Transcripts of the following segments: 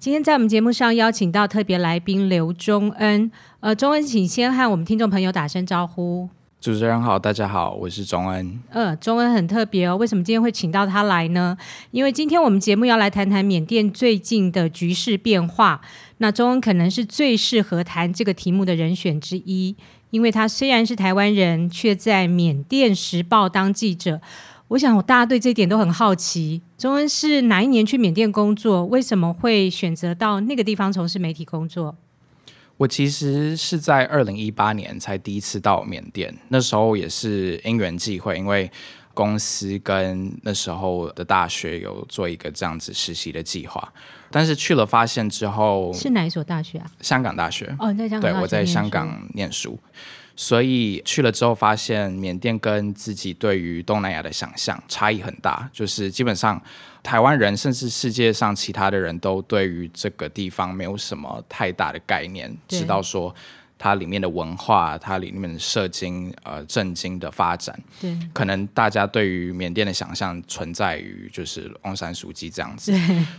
今天在我们节目上邀请到特别来宾刘忠恩，呃，忠恩，请先和我们听众朋友打声招呼。主持人好，大家好，我是忠恩。呃，忠恩很特别哦，为什么今天会请到他来呢？因为今天我们节目要来谈谈缅甸最近的局势变化，那忠恩可能是最适合谈这个题目的人选之一。因为他虽然是台湾人，却在缅甸时报当记者。我想，大家对这一点都很好奇。忠恩是哪一年去缅甸工作？为什么会选择到那个地方从事媒体工作？我其实是在二零一八年才第一次到缅甸，那时候也是因缘际会，因为公司跟那时候的大学有做一个这样子实习的计划。但是去了发现之后，是哪一所大学啊？香港大学。哦，在香港。对，我在香港念书，所以去了之后发现缅甸跟自己对于东南亚的想象差异很大，就是基本上台湾人甚至世界上其他的人都对于这个地方没有什么太大的概念，知道说。它里面的文化，它里面的社经、呃政经的发展，对，可能大家对于缅甸的想象存在于就是翁山书记这样子，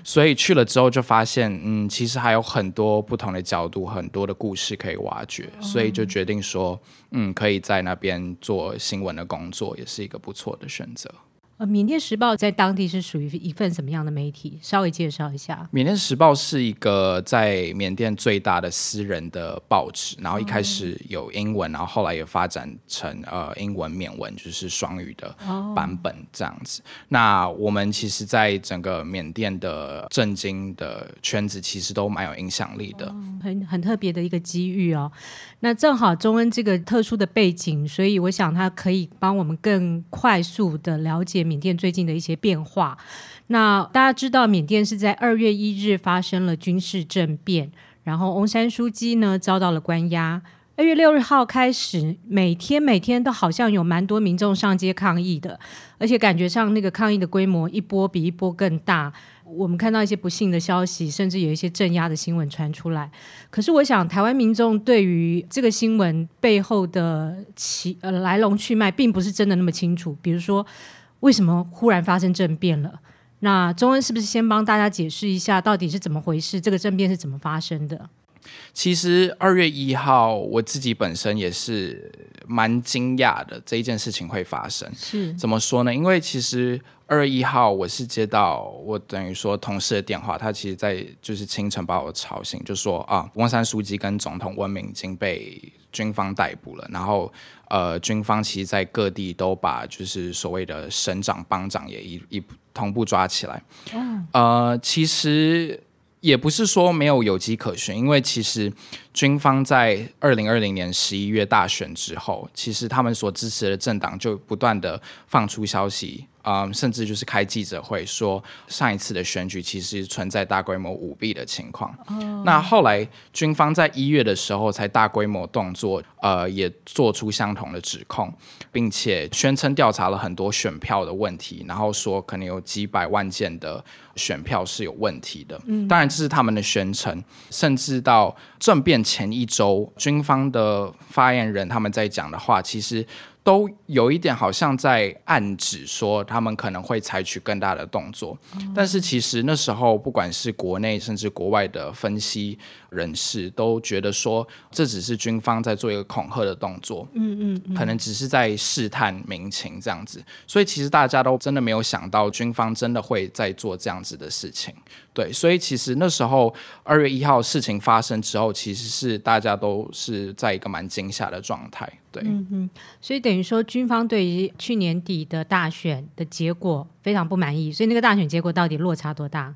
所以去了之后就发现，嗯，其实还有很多不同的角度，很多的故事可以挖掘，哦，所以就决定说，嗯，可以在那边做新闻的工作，也是一个不错的选择。呃，缅甸时报在当地是属于一份什么样的媒体？稍微介绍一下。缅甸时报是一个在缅甸最大的私人的报纸，然后一开始有英文，然后后来也发展成呃英文、缅文，就是双语的版本这样子。那我们其实，在整个缅甸的政经的圈子，其实都蛮有影响力的，很很特别的一个机遇哦。那正好中恩这个特殊的背景，所以我想他可以帮我们更快速的了解缅甸最近的一些变化。那大家知道，缅甸是在二月一日发生了军事政变，然后翁山书记呢遭到了关押。二月六日号开始，每天每天都好像有蛮多民众上街抗议的，而且感觉上那个抗议的规模一波比一波更大。我们看到一些不幸的消息，甚至有一些镇压的新闻传出来。可是，我想台湾民众对于这个新闻背后的其呃来龙去脉，并不是真的那么清楚。比如说，为什么忽然发生政变了？那中恩是不是先帮大家解释一下，到底是怎么回事？这个政变是怎么发生的？其实二月一号，我自己本身也是蛮惊讶的，这一件事情会发生。是怎么说呢？因为其实二月一号，我是接到我等于说同事的电话，他其实在就是清晨把我吵醒，就说啊，翁山书记跟总统温敏已经被军方逮捕了，然后呃，军方其实在各地都把就是所谓的省长、帮长也一一同步抓起来。嗯、呃，其实。也不是说没有有机可循，因为其实军方在二零二零年十一月大选之后，其实他们所支持的政党就不断的放出消息。嗯，甚至就是开记者会说，上一次的选举其实存在大规模舞弊的情况。Oh. 那后来军方在一月的时候才大规模动作，呃，也做出相同的指控，并且宣称调查了很多选票的问题，然后说可能有几百万件的选票是有问题的。嗯，当然这是他们的宣称。甚至到政变前一周，军方的发言人他们在讲的话，其实。都有一点好像在暗指说他们可能会采取更大的动作，但是其实那时候不管是国内甚至国外的分析人士都觉得说，这只是军方在做一个恐吓的动作，嗯嗯，可能只是在试探民情这样子，所以其实大家都真的没有想到军方真的会在做这样子的事情。对，所以其实那时候二月一号事情发生之后，其实是大家都是在一个蛮惊吓的状态。对，嗯嗯，所以等于说军方对于去年底的大选的结果非常不满意，所以那个大选结果到底落差多大？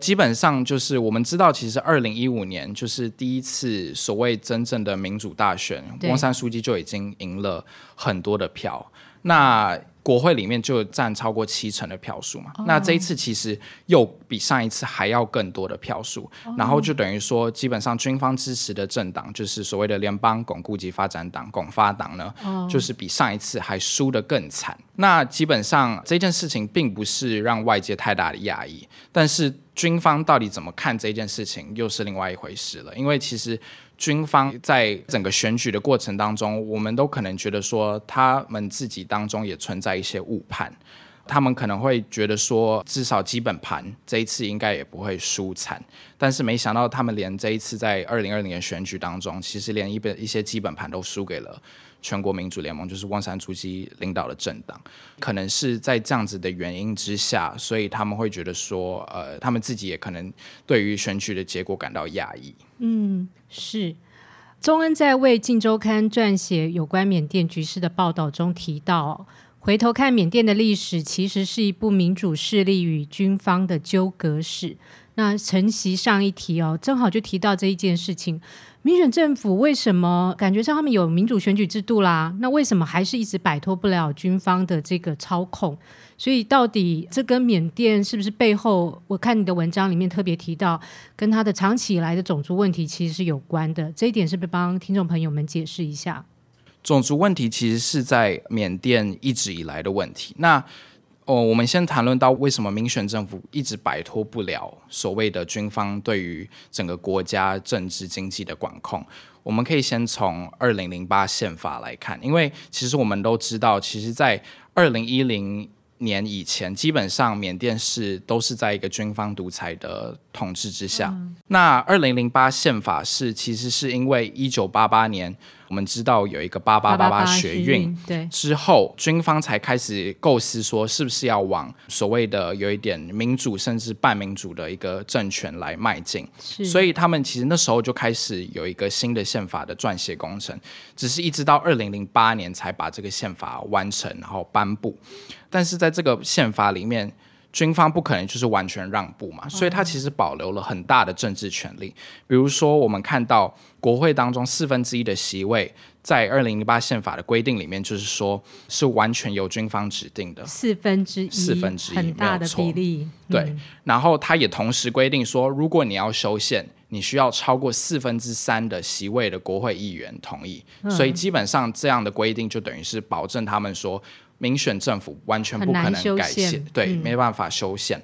基本上就是我们知道，其实二零一五年就是第一次所谓真正的民主大选，翁山书记就已经赢了很多的票。那国会里面就占超过七成的票数嘛。哦、那这一次其实又比上一次还要更多的票数，哦、然后就等于说，基本上军方支持的政党就是所谓的联邦巩固及发展党（巩发党）呢，哦、就是比上一次还输得更惨。那基本上这件事情并不是让外界太大的压抑，但是军方到底怎么看这件事情，又是另外一回事了。因为其实。军方在整个选举的过程当中，我们都可能觉得说，他们自己当中也存在一些误判，他们可能会觉得说，至少基本盘这一次应该也不会输惨，但是没想到他们连这一次在二零二零年选举当中，其实连一本一些基本盘都输给了全国民主联盟，就是翁山苏姬领导的政党，可能是在这样子的原因之下，所以他们会觉得说，呃，他们自己也可能对于选举的结果感到讶异。嗯，是。宗恩在为《镜周刊》撰写有关缅甸局势的报道中提到，回头看缅甸的历史，其实是一部民主势力与军方的纠葛史。那承袭上一题哦，正好就提到这一件事情。民选政府为什么感觉上他们有民主选举制度啦？那为什么还是一直摆脱不了军方的这个操控？所以到底这跟缅甸是不是背后？我看你的文章里面特别提到，跟他的长期以来的种族问题其实是有关的。这一点是不是帮听众朋友们解释一下？种族问题其实是在缅甸一直以来的问题。那哦，我们先谈论到为什么民选政府一直摆脱不了所谓的军方对于整个国家政治经济的管控。我们可以先从二零零八宪法来看，因为其实我们都知道，其实，在二零一零年以前，基本上缅甸是都是在一个军方独裁的统治之下。嗯、那二零零八宪法是其实是因为一九八八年。我们知道有一个八八八八学运，对，之后军方才开始构思说，是不是要往所谓的有一点民主甚至半民主的一个政权来迈进。是，所以他们其实那时候就开始有一个新的宪法的撰写工程，只是一直到二零零八年才把这个宪法完成，然后颁布。但是在这个宪法里面，军方不可能就是完全让步嘛，所以他其实保留了很大的政治权利。比如说，我们看到国会当中四分之一的席位，在二零零八宪法的规定里面，就是说是完全由军方指定的。四分之一，四分之一，很大的比例。对，嗯、然后他也同时规定说，如果你要修宪，你需要超过四分之三的席位的国会议员同意。嗯、所以基本上这样的规定就等于是保证他们说。民选政府完全不可能改宪，对，嗯、没办法修宪。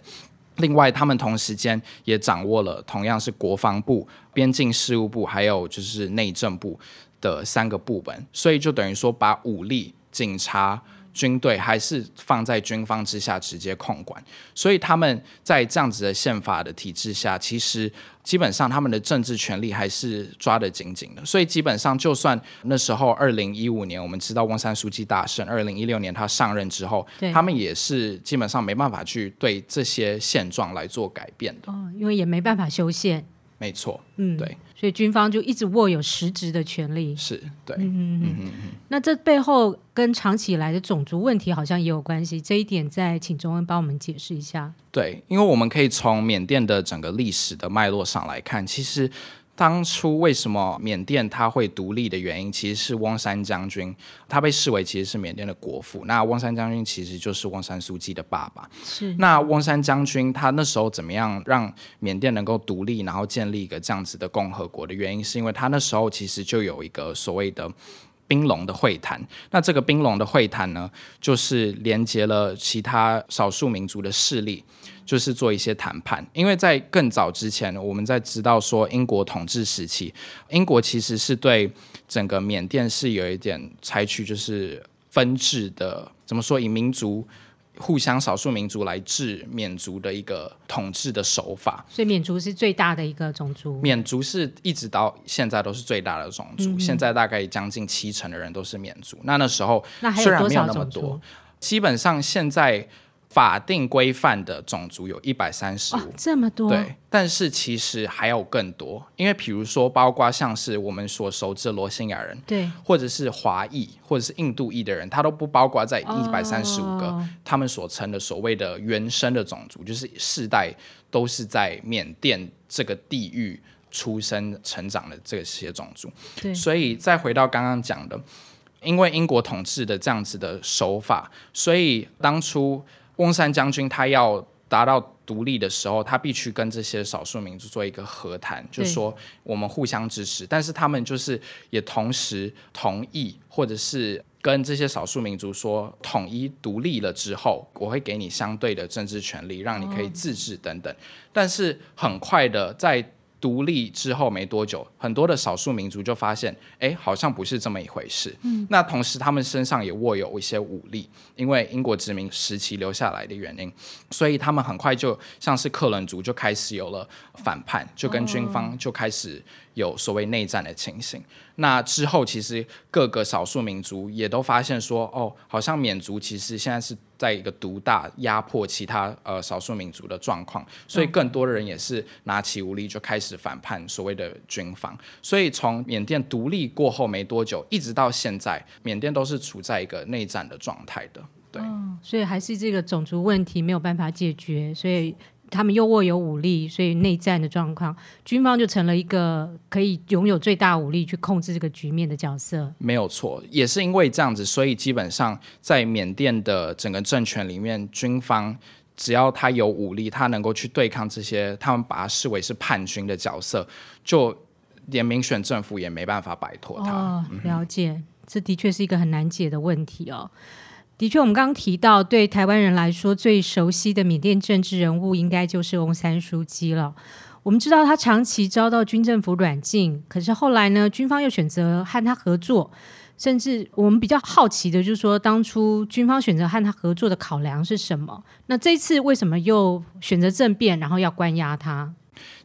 另外，他们同时间也掌握了同样是国防部、边境事务部，还有就是内政部的三个部门，所以就等于说把武力、警察。军队还是放在军方之下直接控管，所以他们在这样子的宪法的体制下，其实基本上他们的政治权力还是抓得紧紧的。所以基本上，就算那时候二零一五年我们知道翁山书记大胜，二零一六年他上任之后，他们也是基本上没办法去对这些现状来做改变的。哦，因为也没办法修宪。没错，嗯，对，所以军方就一直握有实质的权利，是对，嗯嗯嗯嗯。那这背后跟长期以来的种族问题好像也有关系，这一点再请中恩帮我们解释一下。对，因为我们可以从缅甸的整个历史的脉络上来看，其实。当初为什么缅甸他会独立的原因，其实是翁山将军，他被视为其实是缅甸的国父。那翁山将军其实就是翁山书记的爸爸。是。那翁山将军他那时候怎么样让缅甸能够独立，然后建立一个这样子的共和国的原因，是因为他那时候其实就有一个所谓的冰龙的会谈。那这个冰龙的会谈呢，就是连接了其他少数民族的势力。就是做一些谈判，因为在更早之前，我们在知道说英国统治时期，英国其实是对整个缅甸是有一点采取就是分治的，怎么说，以民族互相少数民族来治缅族的一个统治的手法。所以缅族是最大的一个种族，缅族是一直到现在都是最大的种族，现在大概将近七成的人都是缅族。那那时候虽然没有那么多，基本上现在。法定规范的种族有一百三十五，这么多。对，但是其实还有更多，因为比如说，包括像是我们所熟知的罗兴亚人，对，或者是华裔，或者是印度裔的人，他都不包括在一百三十五个、哦、他们所称的所谓的原生的种族，就是世代都是在缅甸这个地域出生成长的这些种族。对，所以再回到刚刚讲的。因为英国统治的这样子的手法，所以当初翁山将军他要达到独立的时候，他必须跟这些少数民族做一个和谈，就说我们互相支持，但是他们就是也同时同意，或者是。跟这些少数民族说，统一独立了之后，我会给你相对的政治权利，让你可以自治等等。但是很快的在。独立之后没多久，很多的少数民族就发现，哎，好像不是这么一回事。嗯，那同时他们身上也握有一些武力，因为英国殖民时期留下来的原因，所以他们很快就像是克伦族就开始有了反叛，就跟军方就开始有所谓内战的情形。那之后，其实各个少数民族也都发现说，哦，好像缅族其实现在是。在一个独大压迫其他呃少数民族的状况，所以更多的人也是拿起武力就开始反叛所谓的军方。所以从缅甸独立过后没多久，一直到现在，缅甸都是处在一个内战的状态的。对，哦，所以还是这个种族问题没有办法解决，所以。他们又握有武力，所以内战的状况，军方就成了一个可以拥有最大武力去控制这个局面的角色。没有错，也是因为这样子，所以基本上在缅甸的整个政权里面，军方只要他有武力，他能够去对抗这些，他们把他视为是叛军的角色，就连民选政府也没办法摆脱他。哦，了解，嗯、这的确是一个很难解的问题哦。的确，我们刚刚提到，对台湾人来说最熟悉的缅甸政治人物，应该就是翁山苏姬了。我们知道他长期遭到军政府软禁，可是后来呢，军方又选择和他合作。甚至我们比较好奇的，就是说，当初军方选择和他合作的考量是什么？那这次为什么又选择政变，然后要关押他？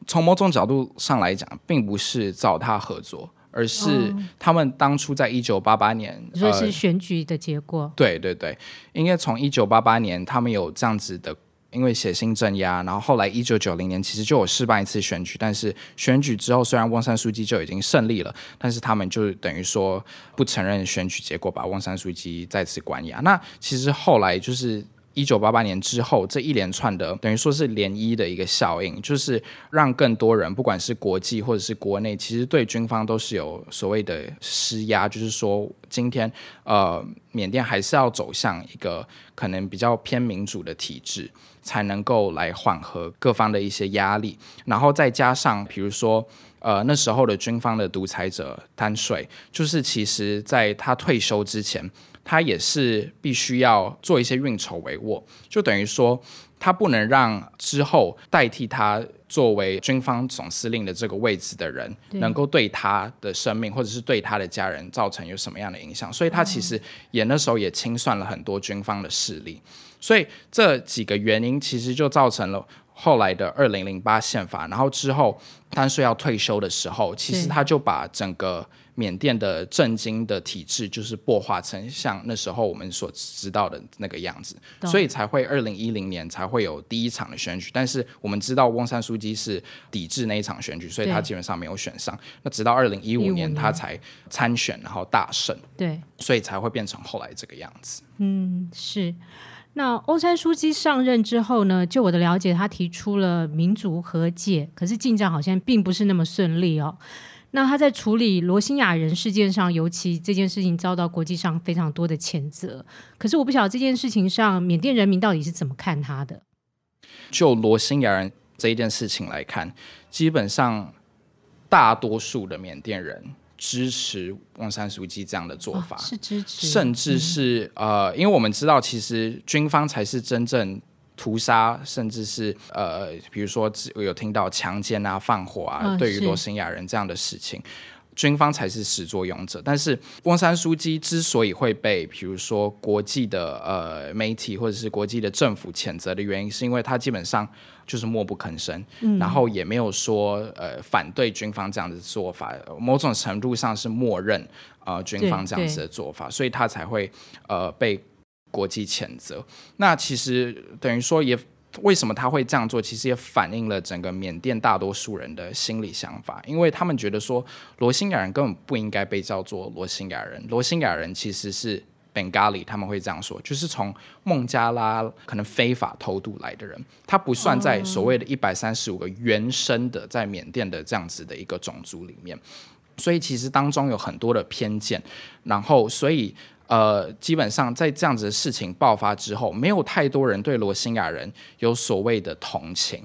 从某种角度上来讲，并不是找他合作。而是他们当初在一九八八年，你说是选举的结果？呃、对对对，因为从一九八八年他们有这样子的，因为血腥镇压，然后后来一九九零年其实就有试办一次选举，但是选举之后虽然翁山书记就已经胜利了，但是他们就等于说不承认选举结果，把翁山书记再次关押。那其实后来就是。一九八八年之后，这一连串的等于说是涟漪的一个效应，就是让更多人，不管是国际或者是国内，其实对军方都是有所谓的施压，就是说今天呃，缅甸还是要走向一个可能比较偏民主的体制，才能够来缓和各方的一些压力，然后再加上比如说呃那时候的军方的独裁者丹帅，就是其实在他退休之前。他也是必须要做一些运筹帷幄，就等于说，他不能让之后代替他作为军方总司令的这个位置的人，能够对他的生命或者是对他的家人造成有什么样的影响。所以他其实也那时候也清算了很多军方的势力。所以这几个原因其实就造成了后来的二零零八宪法。然后之后丹帅要退休的时候，其实他就把整个。缅甸的政经的体制就是破化成像那时候我们所知道的那个样子，所以才会二零一零年才会有第一场的选举。但是我们知道翁山书记是抵制那一场选举，所以他基本上没有选上。那直到二零一五年他才参选，然后大胜，对，所以才会变成后来这个样子。嗯，是。那翁山书记上任之后呢？就我的了解，他提出了民族和解，可是进展好像并不是那么顺利哦。那他在处理罗兴亚人事件上，尤其这件事情遭到国际上非常多的谴责。可是我不晓得这件事情上，缅甸人民到底是怎么看他的？就罗兴亚人这一件事情来看，基本上大多数的缅甸人支持翁山书记这样的做法，哦、是支持，甚至是、嗯、呃，因为我们知道，其实军方才是真正。屠杀，甚至是呃，比如说有听到强奸啊、放火啊，哦、对于罗兴亚人这样的事情，军方才是始作俑者。但是翁山书记之所以会被，比如说国际的呃媒体或者是国际的政府谴责的原因，是因为他基本上就是默不吭声，嗯、然后也没有说呃反对军方这样的做法，某种程度上是默认呃军方这样子的做法，所以他才会呃被。国际谴责，那其实等于说也为什么他会这样做，其实也反映了整个缅甸大多数人的心理想法，因为他们觉得说罗兴亚人根本不应该被叫做罗兴亚人，罗兴亚人其实是 Bengali，他们会这样说，就是从孟加拉可能非法偷渡来的人，他不算在所谓的一百三十五个原生的在缅甸的这样子的一个种族里面。所以其实当中有很多的偏见，然后所以呃，基本上在这样子的事情爆发之后，没有太多人对罗兴亚人有所谓的同情，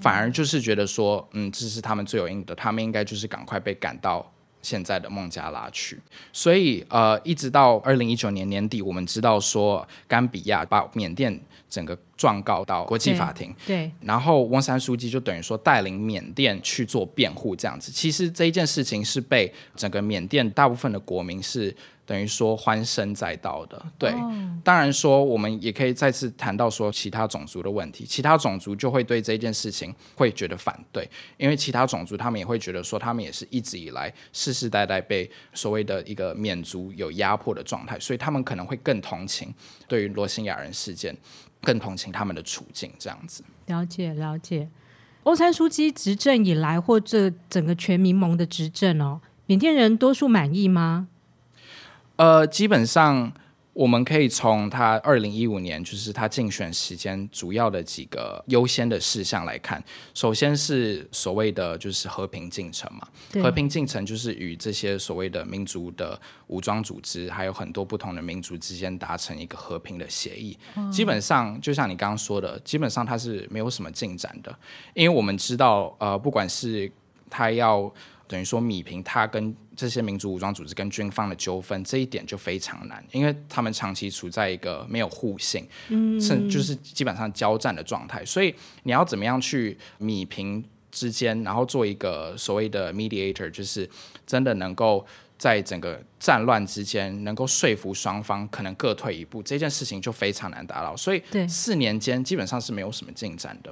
反而就是觉得说，嗯，这是他们罪有应得，他们应该就是赶快被赶到现在的孟加拉去。所以呃，一直到二零一九年年底，我们知道说，甘比亚把缅甸。整个状告到国际法庭，对，对，然后翁山书记就等于说带领缅甸去做辩护，这样子。其实这一件事情是被整个缅甸大部分的国民是。等于说欢声载道的，对。Oh. 当然说，我们也可以再次谈到说其他种族的问题，其他种族就会对这件事情会觉得反对，因为其他种族他们也会觉得说，他们也是一直以来世世代代被所谓的一个缅族有压迫的状态，所以他们可能会更同情对于罗兴亚人事件，更同情他们的处境这样子。了解了解，翁山苏姬执政以来，或者整个全民盟的执政哦，缅甸人多数满意吗？呃，基本上我们可以从他二零一五年，就是他竞选时间主要的几个优先的事项来看。首先是所谓的就是和平进程嘛，和平进程就是与这些所谓的民族的武装组织，还有很多不同的民族之间达成一个和平的协议。嗯。基本上就像你刚刚说的，基本上他是没有什么进展的，因为我们知道，呃，不管是他要。等于说，米平他跟这些民族武装组织跟军方的纠纷，这一点就非常难，因为他们长期处在一个没有互信，嗯，甚就是基本上交战的状态。所以你要怎么样去米平之间，然后做一个所谓的 mediator，就是真的能够在整个战乱之间能够说服双方，可能各退一步，这件事情就非常难达到。所以四年间基本上是没有什么进展的。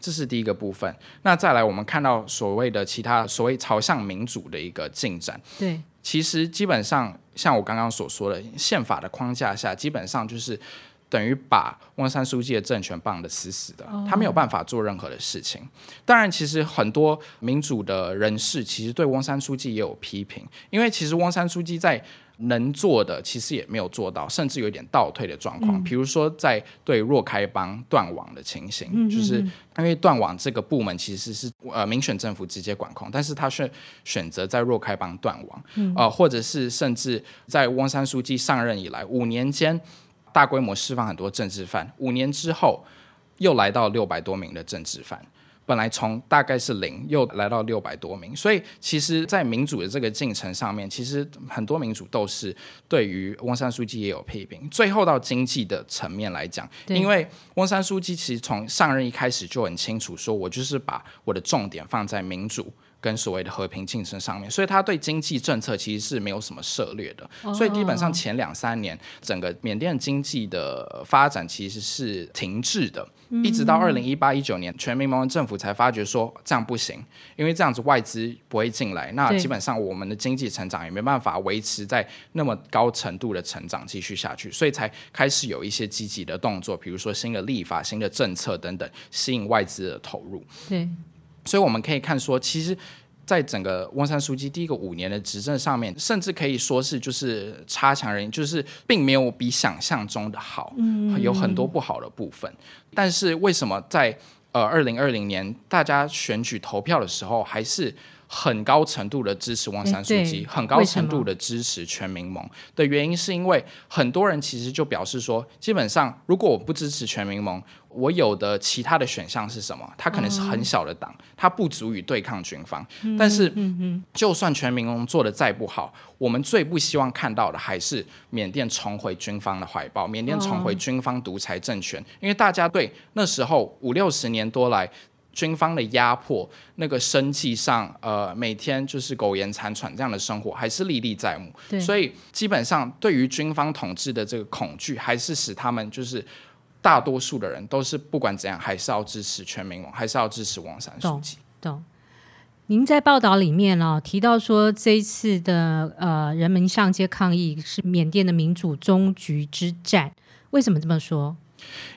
这是第一个部分。那再来，我们看到所谓的其他所谓朝向民主的一个进展。对，其实基本上像我刚刚所说的，宪法的框架下，基本上就是等于把翁山书记的政权绑得死死的，他没有办法做任何的事情。当然，其实很多民主的人士其实对翁山书记也有批评，因为其实翁山书记在能做的其实也没有做到，甚至有点倒退的状况。嗯、比如说，在对若开邦断网的情形，嗯、就是因为断网这个部门其实是呃民选政府直接管控，但是他却选择在若开邦断网，嗯、呃，或者是甚至在翁山书记上任以来五年间，大规模释放很多政治犯，五年之后又来到六百多名的政治犯。本来从大概是零，又来到六百多名，所以其实，在民主的这个进程上面，其实很多民主斗士对于翁山书记也有批评。最后到经济的层面来讲，因为翁山书记其实从上任一开始就很清楚，说我就是把我的重点放在民主。跟所谓的和平竞争上面，所以他对经济政策其实是没有什么涉猎的，所以基本上前两三年整个缅甸经济的发展其实是停滞的，一直到二零一八一九年，全民盟政府才发觉说这样不行，因为这样子外资不会进来，那基本上我们的经济成长也没办法维持在那么高程度的成长继续下去，所以才开始有一些积极的动作，比如说新的立法、新的政策等等，吸引外资的投入。对。所以我们可以看说，其实，在整个翁山书记第一个五年的执政上面，甚至可以说是就是差强人意，就是并没有比想象中的好，嗯，有很多不好的部分。但是为什么在呃二零二零年大家选举投票的时候，还是很高程度的支持翁山书记，很高程度的支持全民盟的原因，是因为很多人其实就表示说，基本上如果我不支持全民盟，我有的其他的选项是什么？它可能是很小的党，它不足以对抗军方。但是，就算全民盟做的再不好，我们最不希望看到的还是缅甸重回军方的怀抱，缅甸重回军方独裁政权。因为大家对那时候五六十年多来军方的压迫，那个生计上，呃，每天就是苟延残喘这样的生活，还是历历在目。所以，基本上对于军方统治的这个恐惧，还是使他们就是。大多数的人都是不管怎样，还是要支持全民盟，还是要支持王山书记。懂。您在报道里面哦提到说，这一次的呃人民上街抗议是缅甸的民主终局之战，为什么这么说？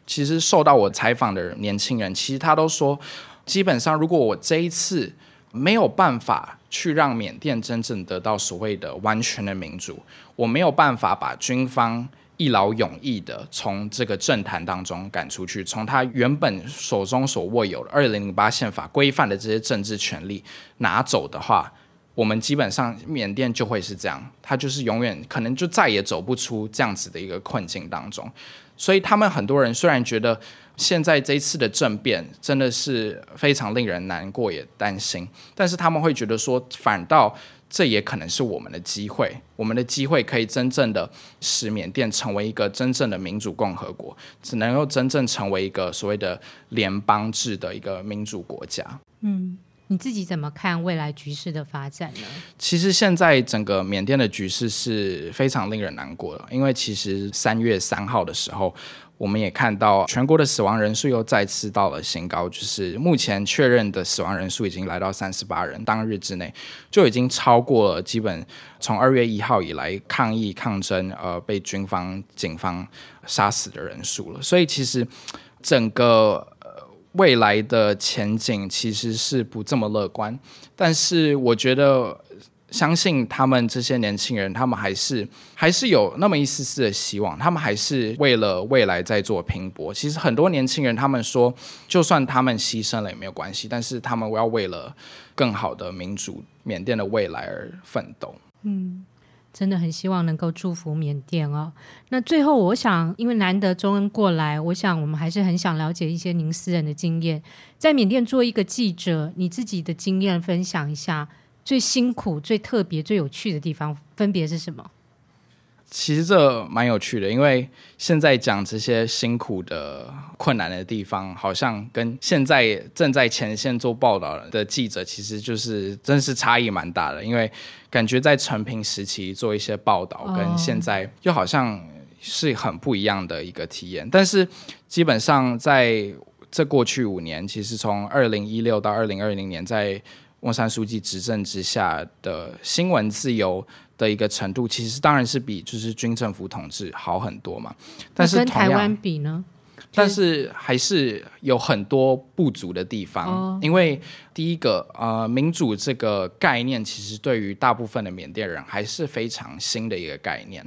其实受到我采访的年轻人，其实他都说，基本上如果我这一次没有办法去让缅甸真正得到所谓的完全的民主，我没有办法把军方。一劳永逸的从这个政坛当中赶出去，从他原本手中所握有的 二零零八宪法规范的这些政治权利拿走的话，我们基本上缅甸就会是这样，他就是永远可能就再也走不出这样子的一个困境当中。所以他们很多人虽然觉得现在这一次的政变真的是非常令人难过也担心，但是他们会觉得说，反倒这也可能是我们的机会，我们的机会可以真正的使缅甸成为一个真正的民主共和国，只能够真正成为一个所谓的联邦制的一个民主国家。嗯。你自己怎么看未来局势的发展呢？其实现在整个缅甸的局势是非常令人难过的，因为其实三月三号的时候，我们也看到全国的死亡人数又再次到了新高，就是目前确认的死亡人数已经来到三十八人，当日之内就已经超过了基本从二月一号以来抗议抗争呃被军方警方杀死的人数了，所以其实整个。未来的前景其实是不这么乐观，但是我觉得，相信他们这些年轻人，他们还是还是有那么一丝丝的希望，他们还是为了未来在做拼搏。其实很多年轻人，他们说，就算他们牺牲了也没有关系，但是他们要为了更好的民主缅甸的未来而奋斗。嗯。真的很希望能够祝福缅甸哦。那最后，我想，因为难得中恩过来，我想我们还是很想了解一些您私人的经验。在缅甸做一个记者，你自己的经验分享一下，最辛苦、最特别、最有趣的地方分别是什么？其实这蛮有趣的，因为现在讲这些辛苦的、困难的地方，好像跟现在正在前线做报道的记者，其实就是真是差异蛮大的。因为感觉在成平时期做一些报道，跟现在又好像是很不一样的一个体验。但是基本上在这过去五年，其实从二零一六到二零二零年，在翁山书记执政之下的新闻自由的一个程度，其实当然是比就是军政府统治好很多嘛。但是跟台湾比呢？但是还是有很多不足的地方，哦、因为第一个，呃，民主这个概念其实对于大部分的缅甸人还是非常新的一个概念，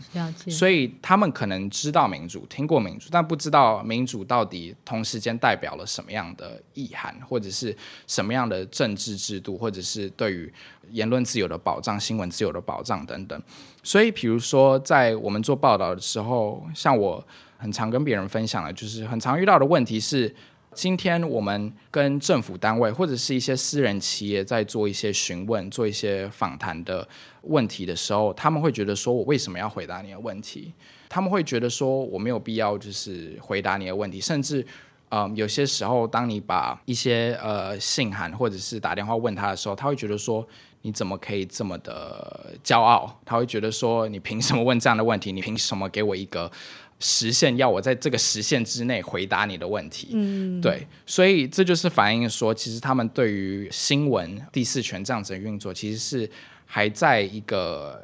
所以他们可能知道民主，听过民主，但不知道民主到底同时间代表了什么样的意涵，或者是什么样的政治制度，或者是对于言论自由的保障、新闻自由的保障等等。所以，比如说在我们做报道的时候，像我。很常跟别人分享的，就是很常遇到的问题是，今天我们跟政府单位或者是一些私人企业在做一些询问、做一些访谈的问题的时候，他们会觉得说，我为什么要回答你的问题？他们会觉得说，我没有必要就是回答你的问题，甚至，嗯、有些时候当你把一些呃信函或者是打电话问他的时候，他会觉得说，你怎么可以这么的骄傲？他会觉得说，你凭什么问这样的问题？你凭什么给我一个？时限要我在这个时限之内回答你的问题，嗯，对，所以这就是反映说，其实他们对于新闻第四权这样子的运作，其实是还在一个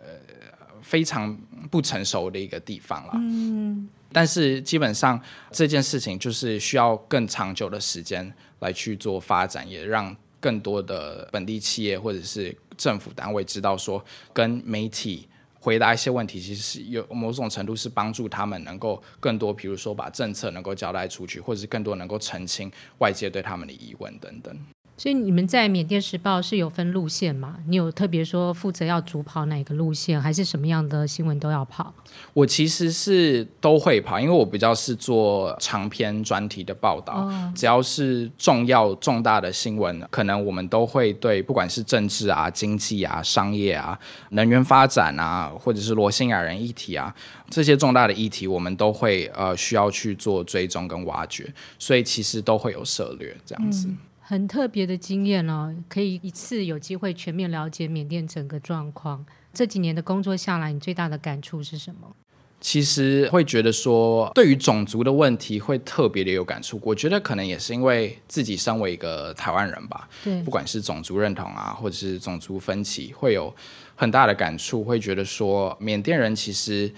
非常不成熟的一个地方了，嗯，但是基本上这件事情就是需要更长久的时间来去做发展，也让更多的本地企业或者是政府单位知道说，跟媒体。回答一些问题，其实是有某种程度是帮助他们能够更多，比如说把政策能够交代出去，或者是更多能够澄清外界对他们的疑问等等。所以你们在缅甸时报是有分路线吗？你有特别说负责要主跑哪个路线，还是什么样的新闻都要跑？我其实是都会跑，因为我比较是做长篇专题的报道，哦、只要是重要重大的新闻，可能我们都会对，不管是政治啊、经济啊、商业啊、能源发展啊，或者是罗兴亚人议题啊，这些重大的议题，我们都会呃需要去做追踪跟挖掘，所以其实都会有涉略这样子。嗯很特别的经验哦，可以一次有机会全面了解缅甸整个状况。这几年的工作下来，你最大的感触是什么？其实会觉得说，对于种族的问题会特别的有感触。我觉得可能也是因为自己身为一个台湾人吧，对，不管是种族认同啊，或者是种族分歧，会有很大的感触。会觉得说，缅甸人其实。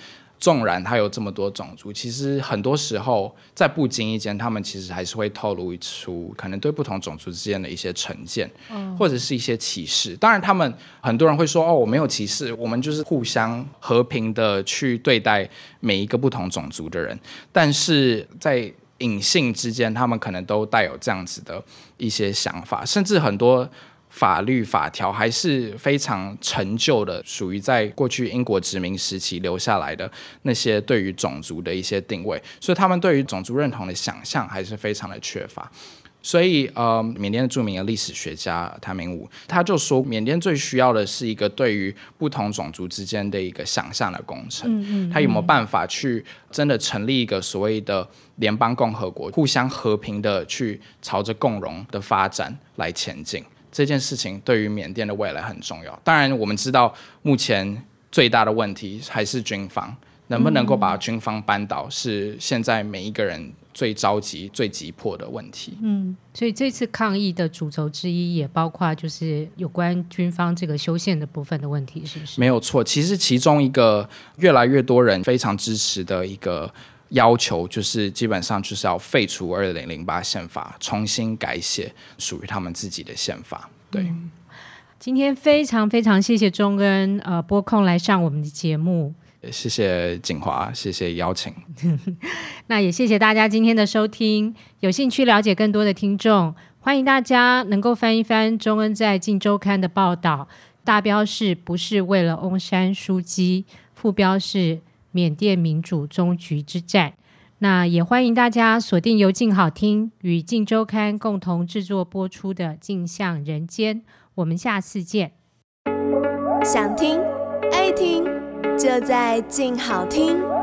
纵然他有这么多种族，其实很多时候在不经意间，他们其实还是会透露出可能对不同种族之间的一些成见，嗯，或者是一些歧视。当然，他们很多人会说：“哦，我没有歧视，我们就是互相和平的去对待每一个不同种族的人。”但是在隐性之间，他们可能都带有这样子的一些想法，甚至很多。法律法条还是非常陈旧的，属于在过去英国殖民时期留下来的那些对于种族的一些定位，所以他们对于种族认同的想象还是非常的缺乏。所以，呃，缅甸的著名的历史学家谭明武他就说，缅甸最需要的是一个对于不同种族之间的一个想象的工程。嗯嗯，他有没有办法去真的成立一个所谓的联邦共和国，互相和平的去朝着共荣的发展来前进？这件事情对于缅甸的未来很重要。当然，我们知道目前最大的问题还是军方，能不能够把军方扳倒，是现在每一个人。最着急、最急迫的问题。嗯，所以这次抗议的主轴之一也包括就是有关军方这个修宪的部分的问题，是不是？没有错，其实其中一个越来越多人非常支持的一个要求，就是基本上就是要废除二零零八宪法，重新改写属于他们自己的宪法。对，嗯，今天非常非常谢谢钟恩呃播控来上我们的节目。谢谢景华，谢谢邀请。那也谢谢大家今天的收听。有兴趣了解更多的听众，欢迎大家能够翻一翻钟恩在《镜周刊》的报道。大标是不是为了翁山书记？副标是缅甸民主终局之战。那也欢迎大家锁定由静好听与《静周刊》共同制作播出的《镜像人间》。我们下次见。想听爱听。就在静好听。